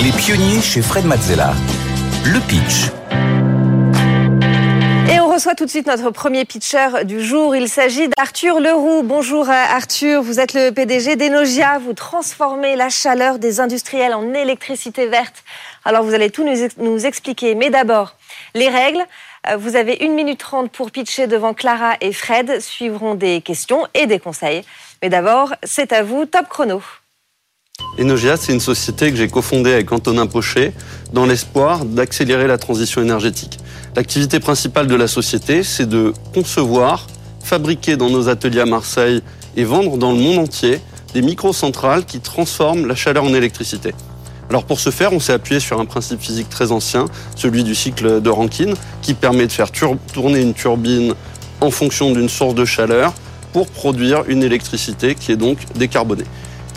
Les pionniers chez Fred Mazzella. Le pitch. Et on reçoit tout de suite notre premier pitcher du jour. Il s'agit d'Arthur Leroux. Bonjour euh, Arthur, vous êtes le PDG d'Enogia. Vous transformez la chaleur des industriels en électricité verte. Alors vous allez tout nous, expliquer. Mais d'abord, les règles. Euh, Vous avez une minute trente pour pitcher devant Clara et Fred. Suivront des questions et des conseils. Mais d'abord, c'est à vous, top chrono. Enogia, c'est une société que j'ai cofondée avec Antonin Pochet dans l'espoir d'accélérer la transition énergétique. L'activité principale de la société, c'est de concevoir, fabriquer dans nos ateliers à Marseille et vendre dans le monde entier des microcentrales qui transforment la chaleur en électricité. Alors pour ce faire, on s'est appuyé sur un principe physique très ancien, celui du cycle de Rankine, qui permet de faire tourner une turbine en fonction d'une source de chaleur pour produire une électricité qui est donc décarbonée.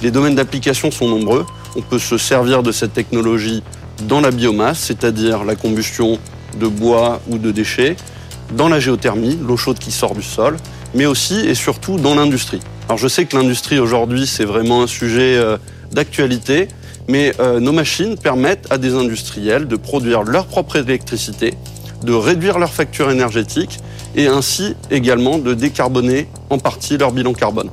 Les domaines d'application sont nombreux. On peut se servir de cette technologie dans la biomasse, c'est-à-dire la combustion de bois ou de déchets, dans la géothermie, l'eau chaude qui sort du sol, mais aussi et surtout dans l'industrie. Alors je sais que l'industrie aujourd'hui, c'est vraiment un sujet euh, d'actualité, mais euh, nos machines permettent à des industriels de produire leur propre électricité, de réduire leur facture énergétique et ainsi également de décarboner en partie leur bilan carbone.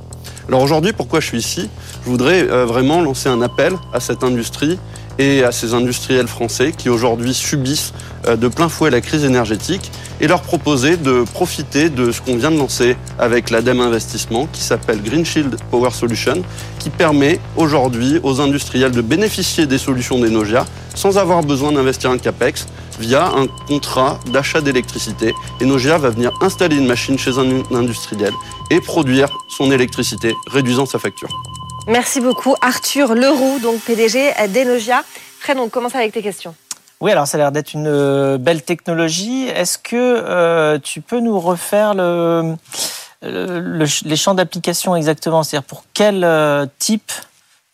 Alors aujourd'hui, pourquoi je suis ici? Je voudrais euh, vraiment lancer un appel à cette industrie et à ces industriels français qui aujourd'hui subissent de plein fouet la crise énergétique et leur proposer de profiter de ce qu'on vient de lancer avec l'ADEME Investissement qui s'appelle Green Shield Power Solution qui permet aujourd'hui aux industriels de bénéficier des solutions d'Enogia sans avoir besoin d'investir un CAPEX via un contrat d'achat d'électricité. Enogia va venir installer une machine chez un industriel et produire son électricité, réduisant sa facture. Merci beaucoup Arthur Leroux, donc PDG d'Enogia. Fred, on commence avec tes questions. Oui, alors ça a l'air d'être une euh, belle technologie. Est-ce que euh, tu peux nous refaire le, le- le- les champs d'application exactement? C'est-à-dire pour quel euh, type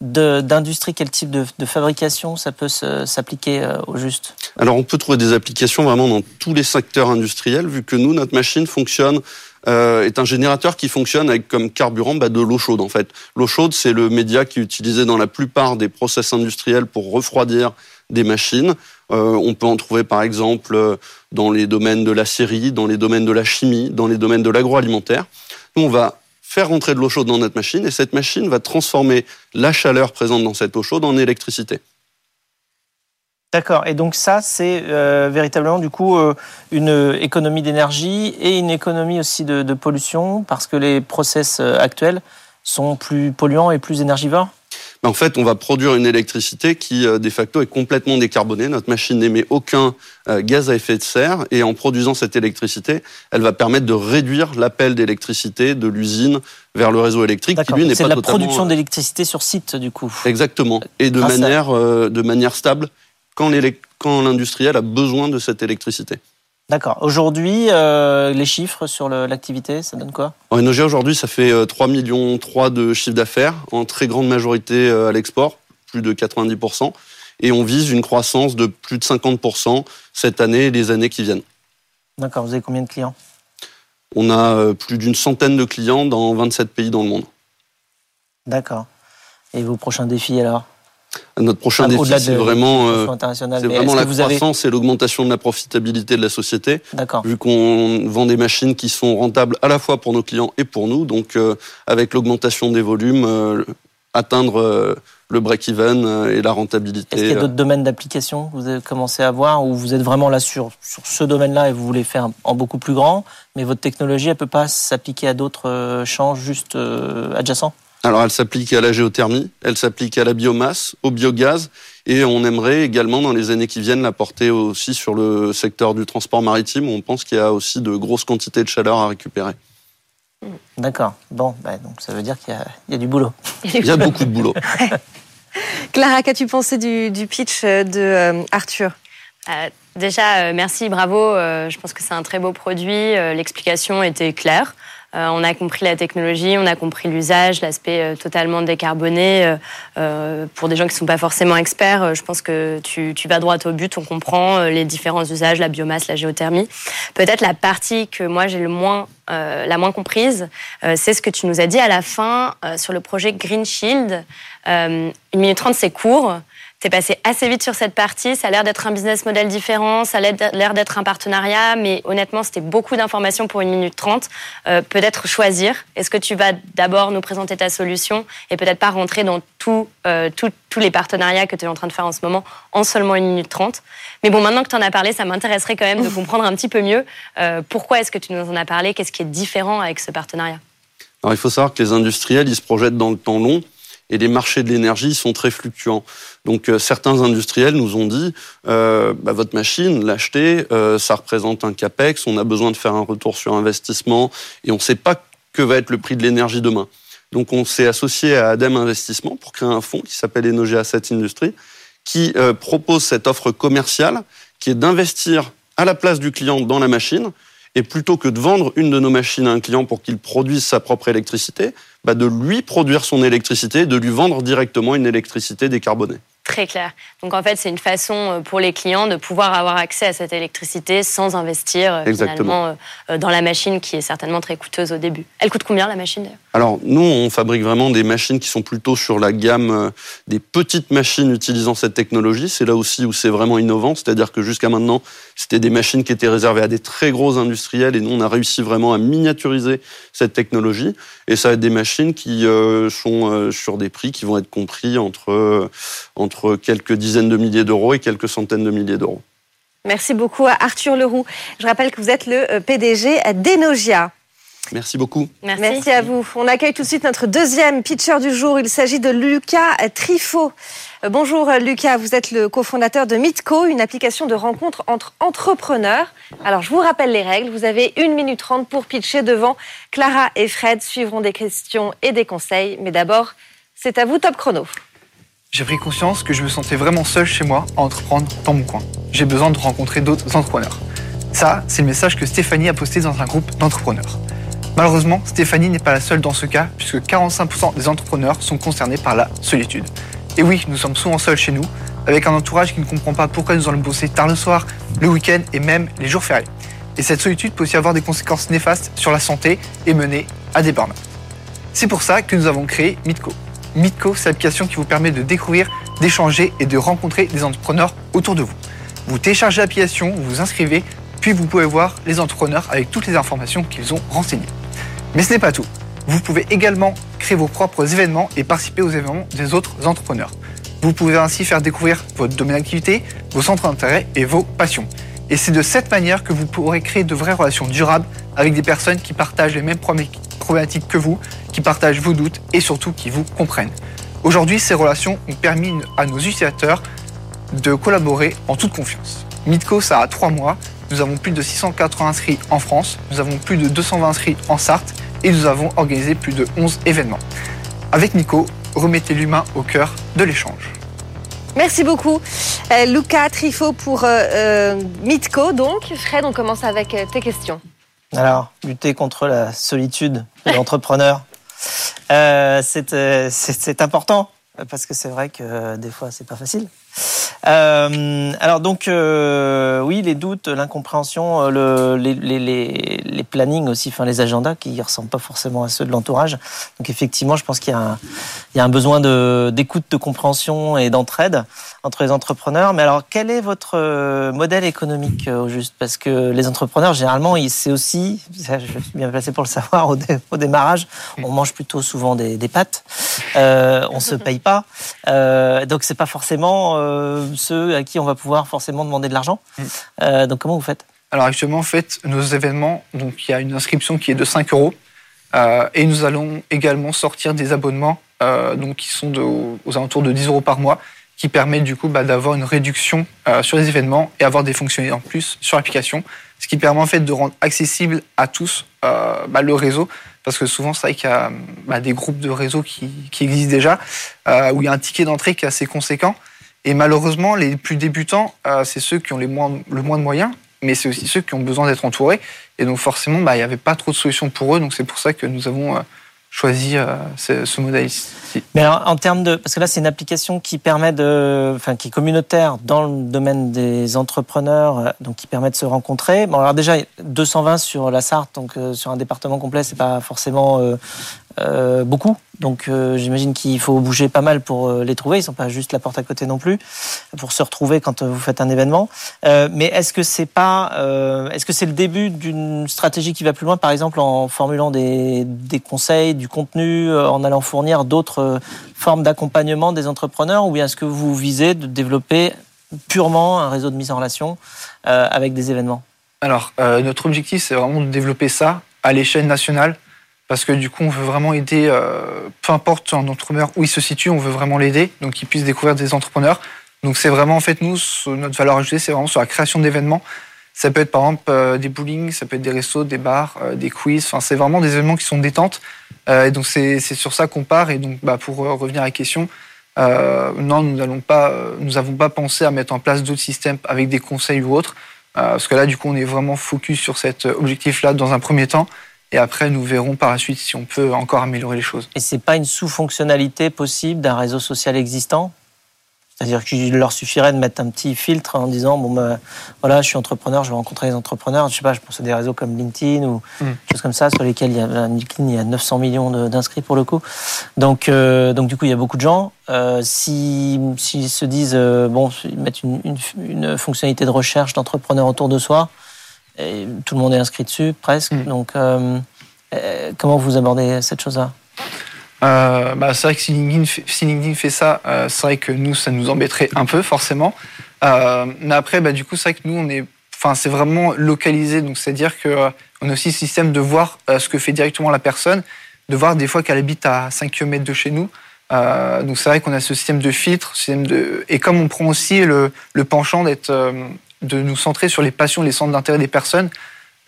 d'industrie, quel type de, fabrication ça peut s'appliquer au juste? Alors on peut trouver des applications vraiment dans tous les secteurs industriels, vu que nous, notre machine fonctionne, est un générateur qui fonctionne avec comme carburant bah, de l'eau chaude en fait. L'eau chaude, c'est le média qui est utilisé dans la plupart des process industriels pour refroidir des machines. Euh, on peut en trouver par exemple euh, dans les domaines de l'acierie, dans les domaines de la chimie, dans les domaines de l'agroalimentaire. On va faire rentrer de l'eau chaude dans notre machine et cette machine va transformer la chaleur présente dans cette eau chaude en électricité. D'accord. Et donc ça, c'est euh, véritablement du coup une économie d'énergie et une économie aussi de, de pollution parce que les process actuels sont plus polluants et plus énergivores? Ben, en fait, on va produire une électricité qui, euh, de facto, est complètement décarbonée. Notre machine n'émet aucun euh, gaz à effet de serre et en produisant cette électricité, elle va permettre de réduire l'appel d'électricité de l'usine vers le réseau électrique qui, lui, n'est pas de la totalement... production d'électricité sur site du coup. Exactement. Et de Grâce à- manière, euh, de manière stable quand l'industriel a besoin de cette électricité. D'accord. Aujourd'hui, euh, les chiffres sur l'activité, ça donne quoi? En Enogia, aujourd'hui, ça fait euh, 3 millions 3 de chiffre d'affaires, en très grande majorité euh, à l'export, plus de 90%. Et on vise une croissance de plus de 50% cette année et les années qui viennent. D'accord. Vous avez combien de clients? On a euh, plus d'une centaine de clients dans 27 pays dans le monde. D'accord. Et vos prochains défis alors? Notre prochain défi, c'est vraiment, euh, vraiment la avez croissance et l'augmentation de la profitabilité de la société. D'accord. vu qu'on vend des machines qui sont rentables à la fois pour nos clients et pour nous. Donc, euh, avec l'augmentation des volumes, euh, atteindre euh, le break-even et la rentabilité. Est-ce qu'il y a d'autres domaines d'application que vous avez commencé à voir où vous êtes vraiment là sur, sur ce domaine-là et vous voulez faire en beaucoup plus grand, mais votre technologie, elle peut pas s'appliquer à d'autres champs juste adjacents? Alors, elle s'applique à la géothermie, elle s'applique à la biomasse, au biogaz, et on aimerait également, dans les années qui viennent, la porter aussi sur le secteur du transport maritime, où on pense qu'il y a aussi de grosses quantités de chaleur à récupérer. D'accord. Bon, bah, donc ça veut dire qu'il y a, il y a du boulot. Il y a beaucoup de boulot. Clara, qu'as-tu pensé du, du pitch de euh, Arthur? Euh, déjà, euh, merci, bravo. Euh, je pense que c'est un très beau produit. Euh, L'explication était claire. Euh, on a compris la technologie, on a compris l'usage, l'aspect euh, totalement décarboné. Euh, pour des gens qui ne sont pas forcément experts, je pense que tu, tu vas droit au but. On comprend les différents usages, la biomasse, la géothermie. Peut-être la partie que moi j'ai le moins la moins comprise, c'est ce que tu nous as dit à la fin sur le projet Green Shield. une minute trente, c'est court. C'est passé assez vite sur cette partie. Ça a l'air d'être un business model différent, ça a l'air d'être un partenariat, mais honnêtement, c'était beaucoup d'informations pour une minute trente. Euh, peut-être choisir. Est-ce que tu vas d'abord nous présenter ta solution et peut-être pas rentrer dans euh, tous les partenariats que tu es en train de faire en ce moment en seulement une minute trente? Mais bon, maintenant que tu en as parlé, ça m'intéresserait quand même de comprendre un petit peu mieux euh, pourquoi est-ce que tu nous en as parlé, qu'est-ce qui est différent avec ce partenariat? Alors, il faut savoir que les industriels, ils se projettent dans le temps long et les marchés de l'énergie sont très fluctuants. Donc euh, certains industriels nous ont dit euh, bah, votre machine, l'acheter, euh, ça représente un capex, on a besoin de faire un retour sur investissement et on ne sait pas que va être le prix de l'énergie demain. Donc on s'est associé à Adem Investissement pour créer un fonds qui s'appelle Energy Asset Industry qui propose cette offre commerciale qui est d'investir à la place du client dans la machine et plutôt que de vendre une de nos machines à un client pour qu'il produise sa propre électricité, bah de lui produire son électricité, de lui vendre directement une électricité décarbonée. Très clair. Donc en fait, c'est une façon euh, pour les clients de pouvoir avoir accès à cette électricité sans investir euh, finalement euh, dans la machine qui est certainement très coûteuse au début. Elle coûte combien la machine Alors nous, on fabrique vraiment des machines qui sont plutôt sur la gamme des petites machines utilisant cette technologie. C'est là aussi où c'est vraiment innovant, c'est-à-dire que jusqu'à maintenant, c'était des machines qui étaient réservées à des très gros industriels et nous, on a réussi vraiment à miniaturiser cette technologie. Et ça va être des machines qui sont sur des prix qui vont être compris entre entre quelques dizaines de milliers d'euros et quelques centaines de milliers d'euros. Merci beaucoup à Arthur Leroux. Je rappelle que vous êtes le euh, PDG d'Enogia. Merci beaucoup. Merci. à vous. On accueille tout de suite notre deuxième pitcher du jour. Il s'agit de Lucas Trifo. Euh, bonjour Lucas, vous êtes le cofondateur de Mitco, une application de rencontre entre entrepreneurs. Alors je vous rappelle les règles. Vous avez une minute trente pour pitcher devant. Clara et Fred suivront des questions et des conseils. Mais d'abord, c'est à vous top chrono j'ai pris conscience que je me sentais vraiment seul chez moi à entreprendre dans mon coin. J'ai besoin de rencontrer d'autres entrepreneurs. Ça, c'est le message que Stéphanie a posté dans un groupe d'entrepreneurs. Malheureusement, Stéphanie n'est pas la seule dans ce cas, puisque 45% des entrepreneurs sont concernés par la solitude. Et oui, nous sommes souvent seuls chez nous, avec un entourage qui ne comprend pas pourquoi nous allons bosser tard le soir, le week-end et même les jours fériés. Et cette solitude peut aussi avoir des conséquences néfastes sur la santé et mener à des burn C'est pour ça que nous avons créé Mitco, Mitco, c'est l'application qui vous permet de découvrir, d'échanger et de rencontrer des entrepreneurs autour de vous. Vous téléchargez l'application, vous vous inscrivez, puis vous pouvez voir les entrepreneurs avec toutes les informations qu'ils ont renseignées. Mais ce n'est pas tout. Vous pouvez également créer vos propres événements et participer aux événements des autres entrepreneurs. Vous pouvez ainsi faire découvrir votre domaine d'activité, vos centres d'intérêt et vos passions. Et c'est de cette manière que vous pourrez créer de vraies relations durables avec des personnes qui partagent les mêmes problématiques que vous, qui partagent vos doutes et surtout qui vous comprennent. Aujourd'hui, ces relations ont permis à nos utilisateurs de collaborer en toute confiance. Mitco, ça a trois mois. Nous avons plus de 680 inscrits en France, nous avons plus de 220 inscrits en Sarthe et nous avons organisé plus de 11 événements. Avec Mitco, remettez l'humain au cœur de l'échange. Merci beaucoup. Euh, Luca Trifo pour euh, euh, Mitco. Donc, Fred, on commence avec tes questions. Alors, lutter contre la solitude de l'entrepreneur, euh, euh, c'est important parce que c'est vrai que des fois c'est pas facile. Euh, alors donc euh, oui, les doutes, l'incompréhension, euh, le, les, les, les, plannings aussi, enfin les agendas qui ressemblent pas forcément à ceux de l'entourage. Donc effectivement, je pense qu'il y a un, il y a un besoin d'écoute, de compréhension et d'entraide entre les entrepreneurs. Mais alors, quel est votre euh, modèle économique au juste? Parce que les entrepreneurs, généralement, c'est aussi, je suis bien placé pour le savoir, au, au démarrage, on mange plutôt souvent des, des pâtes, euh, on se paye pas, euh, donc c'est pas forcément ceux à qui on va pouvoir forcément demander de l'argent. Mm. Euh, donc comment vous faites? Alors actuellement, en fait, nos événements, donc il y a une inscription qui est de 5 euros. Euh, et nous allons également sortir des abonnements euh, donc qui sont de, aux alentours de 10 euros par mois, qui permet du coup bah, d'avoir une réduction sur les événements et avoir des fonctionnalités en plus sur l'application, ce qui permet en fait de rendre accessible à tous bah, le réseau, parce que souvent c'est vrai qu'il y a bah, des groupes de réseaux qui, existent déjà, où il y a un ticket d'entrée qui est assez conséquent, et malheureusement, les plus débutants, euh, c'est ceux qui ont les le moins de moyens, mais c'est aussi ceux qui ont besoin d'être entourés. Et donc forcément, il n'y avait pas trop de solutions pour eux. Donc c'est pour ça que nous avons euh, choisi ce, ce modèle Mais en termes de, parce que là c'est une application qui permet de, enfin qui est communautaire dans le domaine des entrepreneurs, donc qui permet de se rencontrer. Bon alors déjà 220 sur la Sarthe, donc sur un département complet, c'est pas forcément euh, beaucoup. Donc euh, j'imagine qu'il faut bouger pas mal pour euh, les trouver. Ils sont pas juste la porte à côté non plus pour se retrouver quand vous faites un événement. mais est-ce que c'est pas, est-ce que c'est le début d'une stratégie qui va plus loin, par exemple en formulant des, des conseils, du contenu, en allant fournir d'autres formes d'accompagnement des entrepreneurs, ou bien est-ce que vous visez de développer purement un réseau de mise en relation avec des événements? Alors notre objectif c'est vraiment de développer ça à l'échelle nationale parce que du coup, on veut vraiment aider, euh, peu importe un entrepreneur où il se situe, on veut vraiment l'aider, donc qu'il puisse découvrir des entrepreneurs. Donc c'est vraiment, en fait, nous, notre valeur ajoutée, c'est vraiment sur la création d'événements. Ça peut être par exemple euh, des bowling, ça peut être des restos, des bars, euh, des quiz. Enfin, c'est vraiment des événements qui sont détentes. et donc c'est sur ça qu'on part. Et donc, bah, pour revenir à la question, non, nous pas, nous n'avons pas pensé à mettre en place d'autres systèmes avec des conseils ou autres, parce que là, du coup, on est vraiment focus sur cet objectif-là dans un premier temps. Et après, nous verrons par la suite si on peut encore améliorer les choses. Et c'est pas une sous-fonctionnalité possible d'un réseau social existant? C'est-à-dire qu'il leur suffirait de mettre un petit filtre en disant bon ben voilà je suis entrepreneur je vais rencontrer des entrepreneurs je sais pas je pense à des réseaux comme LinkedIn ou mm. choses comme ça sur lesquels il y a LinkedIn il y a 900 millions d'inscrits pour le coup donc euh, donc du coup il y a beaucoup de gens euh, si s'ils se disent euh, bon ils mettent une, une, une fonctionnalité de recherche d'entrepreneurs autour de soi et tout le monde est inscrit dessus, presque. Mm. Donc, euh, euh, comment vous abordez cette chose-là euh, bah, C'est vrai que si LinkedIn fait, si LinkedIn fait ça, c'est vrai que nous, ça nous embêterait un peu, forcément. mais après, bah, du coup, c'est vrai que nous, on est, enfin, c'est vraiment localisé. Donc, c'est-à-dire qu'on a aussi le système de voir ce que fait directement la personne, de voir des fois qu'elle habite à 5 km de chez nous. donc c'est vrai qu'on a ce système de filtre, système de... et comme on prend aussi le, le penchant d'être de nous centrer sur les passions, les centres d'intérêt des personnes,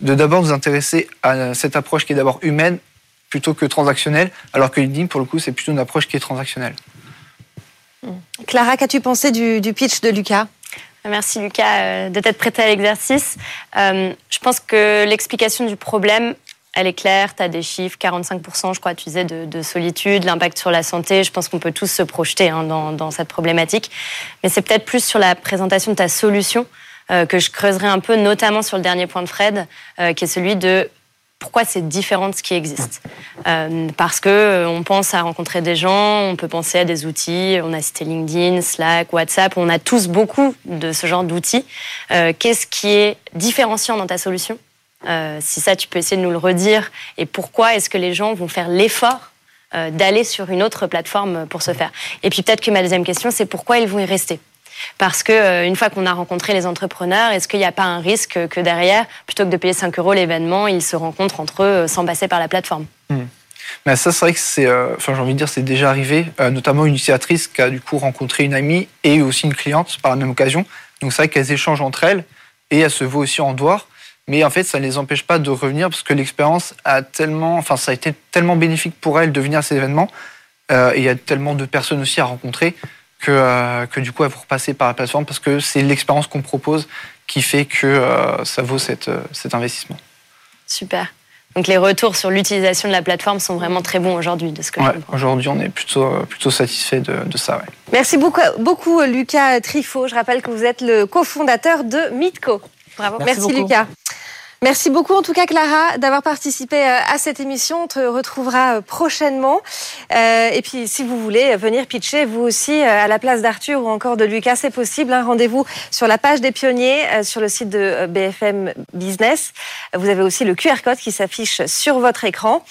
de d'abord nous intéresser à cette approche qui est d'abord humaine plutôt que transactionnelle, alors que LinkedIn, pour le coup, c'est plutôt une approche qui est transactionnelle. Clara, qu'as-tu pensé du, pitch de Lucas? Merci Lucas euh, de t'être prêté à l'exercice. Euh, je pense que l'explication du problème, elle est claire. Tu as des chiffres, 45%, je crois, tu disais, de, solitude, l'impact sur la santé. Je pense qu'on peut tous se projeter hein, dans, dans, cette problématique. Mais c'est peut-être plus sur la présentation de ta solution euh, que je creuserai un peu, notamment sur le dernier point de Fred, euh, qui est celui de pourquoi c'est différent de ce qui existe. Euh, parce que on pense à rencontrer des gens, on peut penser à des outils, on a cité LinkedIn, Slack, WhatsApp, on a tous beaucoup de ce genre d'outils. Qu'est-ce qui est différenciant dans ta solution? Si ça, tu peux essayer de nous le redire. Et pourquoi est-ce que les gens vont faire l'effort d'aller sur une autre plateforme pour se faire? Et puis peut-être que ma deuxième question, c'est pourquoi ils vont y rester? Parce que euh, une fois qu'on a rencontré les entrepreneurs, est-ce qu'il n'y a pas un risque que derrière, plutôt que de payer 5 euros l'événement, ils se rencontrent entre eux euh, sans passer par la plateforme? Hmm. Mais ça, c'est vrai que c'est, euh, j'ai envie de dire, c'est déjà arrivé, notamment une utilisatrice qui a du coup rencontré une amie et aussi une cliente par la même occasion. Donc c'est vrai qu'elles échangent entre elles et elles se voient aussi en dehors. Mais en fait, ça ne les empêche pas de revenir parce que l'expérience a tellement, enfin, ça a été tellement bénéfique pour elles de venir à ces événements. et il y a tellement de personnes aussi à rencontrer que, euh, que du coup, elles vont repasser par la plateforme parce que c'est l'expérience qu'on propose qui fait que euh, ça vaut cette, euh, cet investissement. Super. Donc les retours sur l'utilisation de la plateforme sont vraiment très bons aujourd'hui, de ce que Aujourd'hui, on est plutôt, plutôt satisfait de, de ça. Ouais. Merci beaucoup, beaucoup, Lucas Trifot. Je rappelle que vous êtes le cofondateur de Mitco. Bravo. Merci, Merci Lucas. Merci beaucoup en tout cas Clara d'avoir participé euh, à cette émission. On te retrouvera euh, prochainement. Euh, et puis si vous voulez venir pitcher vous aussi à la place d'Arthur ou encore de Lucas, c'est possible. Hein. Rendez-vous sur la page des pionniers sur le site de BFM Business. Vous avez aussi le QR code qui s'affiche sur votre écran.